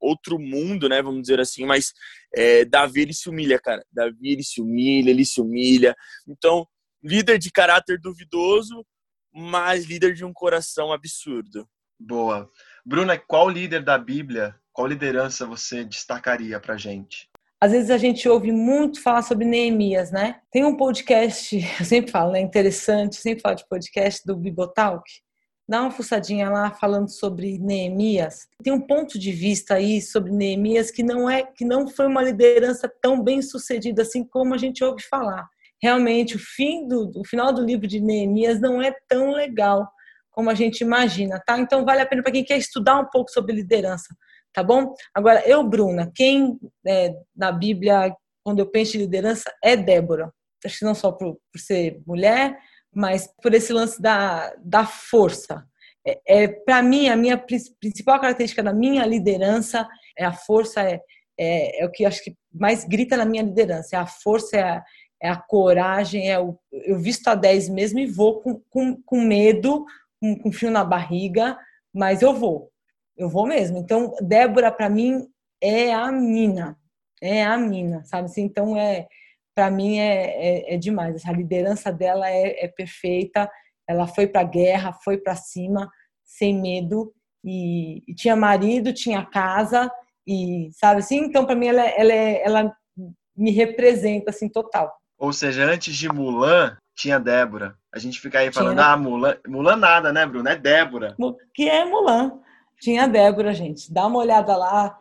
[SPEAKER 3] outro mundo, né, vamos dizer assim, mas é, Davi ele se humilha, cara. Davi ele se humilha, ele se humilha. Então, líder de caráter duvidoso, mas líder de um coração absurdo.
[SPEAKER 1] Boa. Bruna, qual líder da Bíblia, qual liderança você destacaria pra gente?
[SPEAKER 2] Às vezes a gente ouve muito falar sobre Neemias, né? Tem um podcast, eu sempre falo, né? Interessante, sempre falo de podcast do Bibotalk. Dá uma fuçadinha lá falando sobre Neemias. Tem um ponto de vista aí sobre Neemias que não é que não foi uma liderança tão bem sucedida assim como a gente ouve falar. Realmente o fim do o final do livro de Neemias não é tão legal como a gente imagina, tá? Então vale a pena para quem quer estudar um pouco sobre liderança tá bom? Agora, eu, Bruna, quem é, na Bíblia, quando eu penso em liderança, é Débora. Acho que não só por, por ser mulher, mas por esse lance da, da força. É, é Para mim, a minha principal característica da minha liderança é a força, é, é, é, o que acho que mais grita na minha liderança. É a força, é a, é a coragem, é o, eu visto a 10 mesmo e vou com, com, com medo, com, com frio na barriga, mas eu vou eu vou mesmo. Então, Débora, para mim, é a mina. É a mina, sabe? Assim, então, é para mim, é, é, é, demais. A liderança dela é, é perfeita. Ela foi para a guerra, foi para cima, sem medo. E, e, tinha marido, tinha casa. E, sabe assim? Então, para mim, ela, ela, ela me representa, assim, total.
[SPEAKER 1] Ou seja, antes de Mulan, tinha Débora. A gente fica aí falando,
[SPEAKER 2] Tinha.
[SPEAKER 1] ah, Mulan, Mulan nada, né, Bruno? É Débora.
[SPEAKER 2] Que é Mulan. Tinha Débora, gente. Dá uma olhada lá.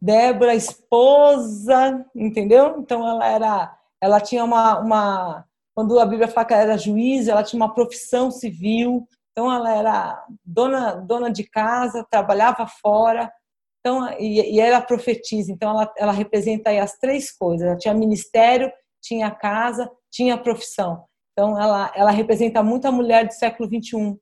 [SPEAKER 2] Débora, esposa, entendeu? Então ela era, ela tinha uma, uma quando a Bíblia fala que ela era juíza, ela tinha uma profissão civil. Então ela era dona, dona de casa, trabalhava fora. Então e, e era profetisa. Então ela, ela representa aí as três coisas. Ela tinha ministério, tinha casa, tinha profissão. Então ela, ela representa muito a mulher do século 21,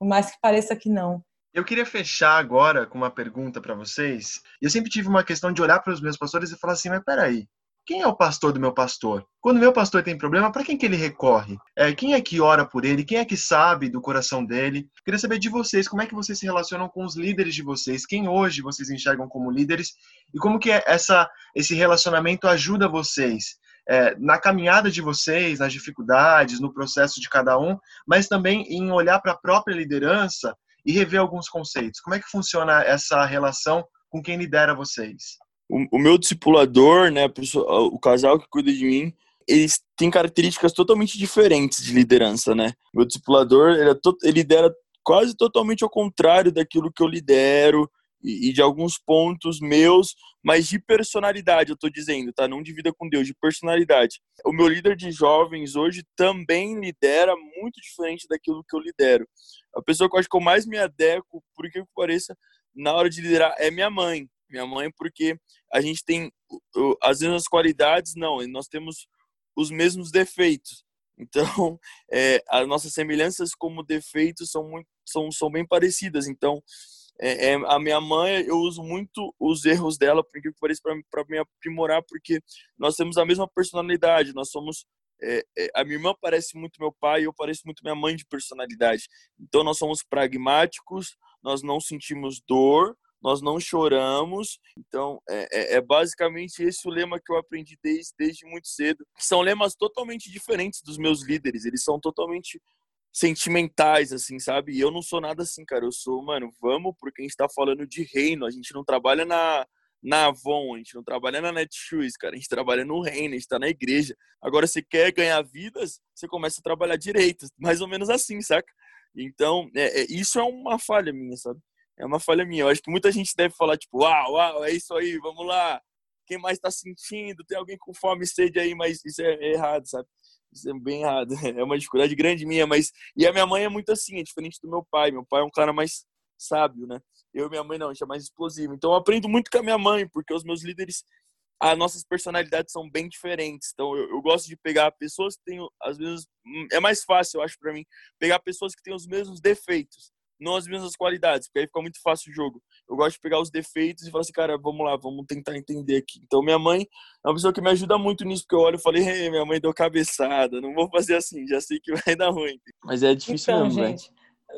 [SPEAKER 2] por mais que pareça que não.
[SPEAKER 1] Eu queria fechar agora com uma pergunta para vocês. Eu sempre tive uma questão de olhar para os meus pastores e falar assim, mas peraí, quem é o pastor do meu pastor? Quando meu pastor tem problema, para quem que ele recorre? É, quem é que ora por ele? Quem é que sabe do coração dele? Queria saber de vocês, como é que vocês se relacionam com os líderes de vocês? Quem hoje vocês enxergam como líderes? E como que é essa, esse relacionamento ajuda vocês? É, na caminhada de vocês, nas dificuldades, no processo de cada um, mas também em olhar para a própria liderança e rever alguns conceitos. Como é que funciona essa relação com quem lidera vocês?
[SPEAKER 3] O, o meu discipulador, né, o casal que cuida de mim, eles têm características totalmente diferentes de liderança, né? Meu discipulador, ele, é to- ele lidera quase totalmente ao contrário daquilo que eu lidero e, e de alguns pontos meus, mas de personalidade, eu tô dizendo, tá? Não de vida com Deus, de personalidade. O meu líder de jovens hoje também lidera muito diferente daquilo que eu lidero. A pessoa que eu acho que eu mais me adequo, por que que pareça, na hora de liderar é minha mãe. Minha mãe, porque a gente tem as mesmas qualidades, não, nós temos os mesmos defeitos. Então, é, as nossas semelhanças como defeitos são, muito, são, são bem parecidas. Então, é, é, a minha mãe, eu uso muito os erros dela, por que pareça, para me aprimorar, porque nós temos a mesma personalidade, nós somos. É, é, a minha irmã parece muito meu pai eu pareço muito minha mãe de personalidade. Então, nós somos pragmáticos, nós não sentimos dor, nós não choramos. Então, é, é, é, basicamente esse o lema que eu aprendi desde, desde muito cedo. São lemas totalmente diferentes dos meus líderes, eles são totalmente sentimentais, assim, sabe? E eu não sou nada assim, cara. Eu sou, mano, vamos, porque a gente tá falando de reino, a gente não trabalha na, na Avon, a gente não trabalha na Netshoes, cara. A gente trabalha no reino, a gente tá na igreja. Agora, você quer ganhar vidas, você começa a trabalhar direito. Mais ou menos assim, saca? Então, é, é, isso é uma falha minha, sabe? É uma falha minha. Eu acho que muita gente deve falar, tipo, uau, uau, é isso aí, vamos lá. Quem mais tá sentindo? Tem alguém com fome e sede aí, mas isso é, é errado, sabe? Isso é bem errado. É uma dificuldade grande minha, mas. E a minha mãe é muito assim, é diferente do meu pai. Meu pai é um cara mais sábio, né? Eu e minha mãe não, a gente é mais explosivo. Então eu aprendo muito com a minha mãe, porque os meus líderes, as nossas personalidades são bem diferentes. Então eu, eu gosto de pegar pessoas que têm, às vezes, é mais fácil, eu acho, para mim, pegar pessoas que têm os mesmos defeitos não as mesmas qualidades, porque aí fica muito fácil o jogo. Eu gosto de pegar os defeitos e falar assim, cara, vamos lá, vamos tentar entender aqui. Então, minha mãe é uma pessoa que me ajuda muito nisso, porque eu olho e falei, hey, minha mãe deu cabeçada, não vou fazer assim, já sei que vai dar ruim. Mas é difícil
[SPEAKER 2] então,
[SPEAKER 3] mesmo,
[SPEAKER 2] gente,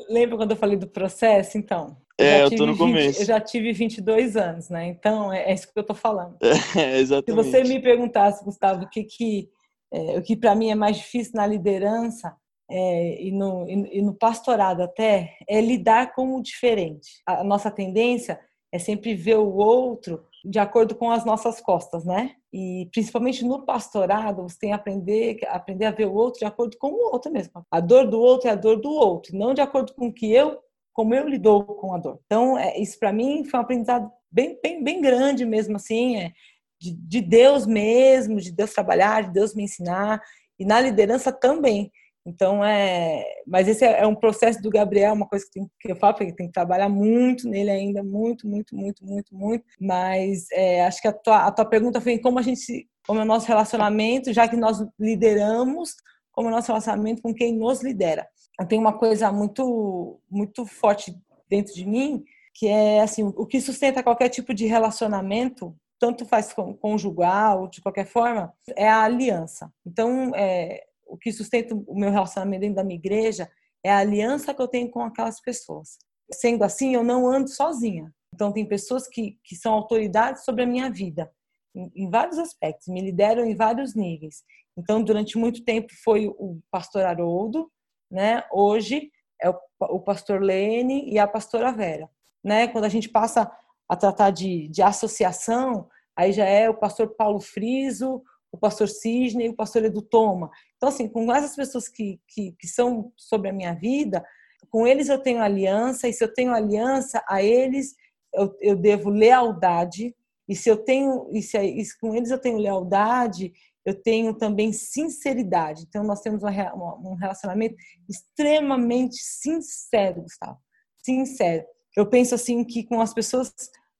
[SPEAKER 2] lembra quando eu falei do processo? Então,
[SPEAKER 3] é, eu tô no
[SPEAKER 2] 20,
[SPEAKER 3] começo.
[SPEAKER 2] Eu já tive 22 anos, né? Então, é, é isso que eu tô falando.
[SPEAKER 3] É, exatamente.
[SPEAKER 2] Se você me perguntasse, Gustavo, o que que, é, o que para mim é mais difícil na liderança, é, e, no, e, no pastorado até, é lidar com o diferente. A nossa tendência é sempre ver o outro de acordo com as nossas costas, né? E principalmente no pastorado, você tem que aprender, aprender a ver o outro de acordo com o outro mesmo. A dor do outro é a dor do outro, não de acordo com que eu, como eu lido com a dor. Então, é, isso para mim foi um aprendizado bem, bem, bem grande mesmo, assim, é, de, de Deus mesmo, de Deus trabalhar, de Deus me ensinar, e na liderança também. Então, é. Mas esse é um processo do Gabriel, uma coisa que, tem, que eu falo, porque tem que trabalhar muito nele ainda, muito, muito, muito, muito, muito. Mas é, acho que a tua, a tua pergunta foi como a gente. Como é o nosso relacionamento, já que nós lideramos, como é o nosso relacionamento com quem nos lidera. Eu tenho uma coisa muito, muito forte dentro de mim, que é assim: o que sustenta qualquer tipo de relacionamento tanto faz conjugal, de qualquer forma, é a aliança. Então, é, o que sustenta o meu relacionamento dentro da minha igreja é a aliança que eu tenho com aquelas pessoas. Sendo assim, eu não ando sozinha. Então, tem pessoas que, que são autoridades sobre a minha vida, em, em vários aspectos, me lideram em vários níveis. Então, durante muito tempo foi o pastor Haroldo, né? hoje é o, o pastor Lene e a pastora Vera. Né? Quando a gente passa a tratar de, de associação, aí já é o pastor Paulo Friso, o pastor Cisne, o pastor Edu Toma. Então, assim, com essas pessoas que, que, que são sobre a minha vida, com eles eu tenho aliança, e se eu tenho aliança, a eles eu, eu devo lealdade, e se eu tenho, e se, e com eles eu tenho lealdade, eu tenho também sinceridade. Então, nós temos um relacionamento extremamente sincero, Gustavo. Sincero. Eu penso assim que com as pessoas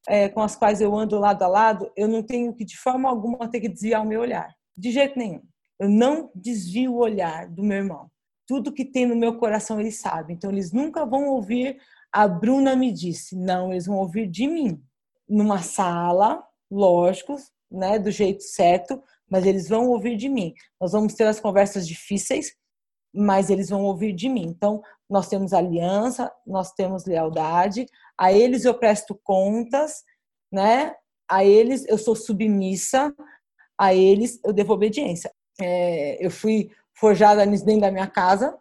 [SPEAKER 2] é, com as quais eu ando lado a lado, eu não tenho que, de forma alguma, ter que desviar o meu olhar. De jeito nenhum. Eu não desvio o olhar do meu irmão. Tudo que tem no meu coração, ele sabe. Então, eles nunca vão ouvir a Bruna me disse. Não, eles vão ouvir de mim. Numa sala, lógico, né, do jeito certo, mas eles vão ouvir de mim. Nós vamos ter as conversas difíceis, mas eles vão ouvir de mim. Então, nós temos aliança, nós temos lealdade, a eles eu presto contas, né? A eles eu sou submissa, a eles eu devo obediência. É, eu fui forjada dentro da minha casa,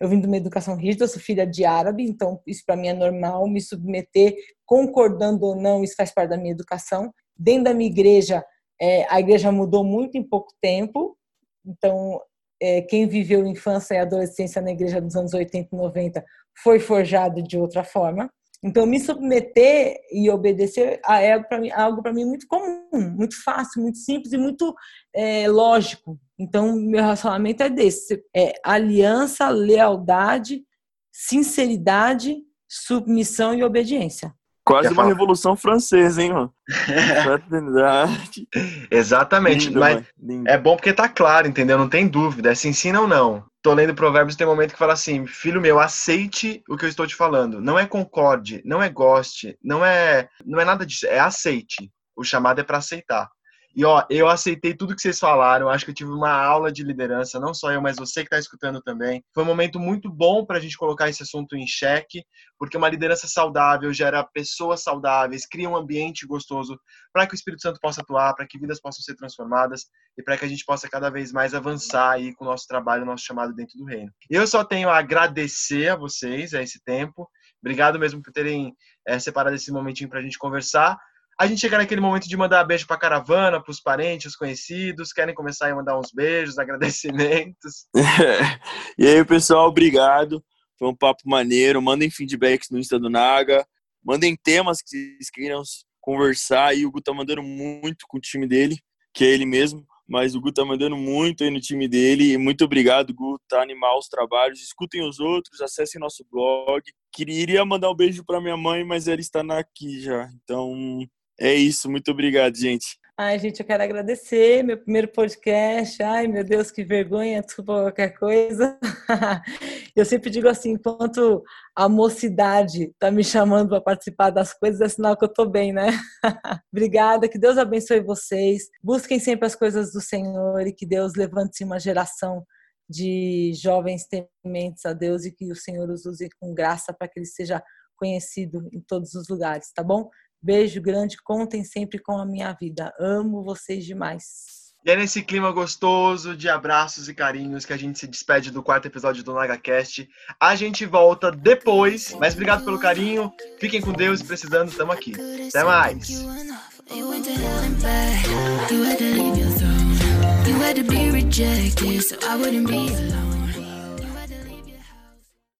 [SPEAKER 2] eu vim de uma educação rígida, sou filha de árabe, então isso para mim é normal, me submeter, concordando ou não, isso faz parte da minha educação. Dentro da minha igreja, é, a igreja mudou muito em pouco tempo, então é, quem viveu infância e adolescência na igreja dos anos 80 e 90 foi forjado de outra forma. Então, me submeter e obedecer é para mim, algo para mim muito comum, muito fácil, muito simples e muito é, lógico. Então, meu relacionamento é desse: é aliança, lealdade, sinceridade, submissão e obediência.
[SPEAKER 3] Quase uma revolução francesa, hein, mano?
[SPEAKER 1] Exatamente. Lindo, mas é bom porque tá claro, entendeu? Não tem dúvida. É se ensina ou não. Tô lendo Provérbios tem um momento que fala assim: Filho meu, aceite o que eu estou te falando. Não é concorde, não é goste, não é, não é nada disso. É aceite. O chamado é para aceitar. E ó, eu aceitei tudo que vocês falaram. Acho que eu tive uma aula de liderança, não só eu, mas você que está escutando também. Foi um momento muito bom para a gente colocar esse assunto em xeque, porque uma liderança saudável gera pessoas saudáveis, cria um ambiente gostoso para que o Espírito Santo possa atuar, para que vidas possam ser transformadas e para que a gente possa cada vez mais avançar aí com o nosso trabalho, o nosso chamado dentro do reino. Eu só tenho a agradecer a vocês a esse tempo. Obrigado mesmo por terem é, separado esse momentinho para a gente conversar. A gente chega naquele momento de mandar beijo para caravana, para os parentes, os conhecidos. Querem começar a mandar uns beijos, agradecimentos.
[SPEAKER 3] e aí, pessoal, obrigado. Foi um papo maneiro. Mandem feedbacks no Insta do Naga. Mandem temas que vocês queiram conversar. E o Gu tá mandando muito com o time dele, que é ele mesmo. Mas o Gu tá mandando muito aí no time dele. E muito obrigado, Gu. Tá animal os trabalhos. Escutem os outros, acessem nosso blog. Queria mandar um beijo para minha mãe, mas ela está aqui já. Então, é isso, muito obrigado, gente.
[SPEAKER 2] Ai, gente, eu quero agradecer meu primeiro podcast. Ai, meu Deus, que vergonha, desculpa qualquer coisa. Eu sempre digo assim, enquanto a mocidade está me chamando para participar das coisas, é sinal que eu estou bem, né? Obrigada, que Deus abençoe vocês. Busquem sempre as coisas do Senhor e que Deus levante uma geração de jovens tementes a Deus e que o Senhor os use com graça para que ele seja conhecido em todos os lugares, tá bom? Beijo grande, contem sempre com a minha vida. Amo vocês demais.
[SPEAKER 1] E é nesse clima gostoso de abraços e carinhos que a gente se despede do quarto episódio do NagaCast. A gente volta depois, mas obrigado pelo carinho. Fiquem com Deus e precisando, estamos aqui. Até mais. You had to be rejected so I wouldn't be alone.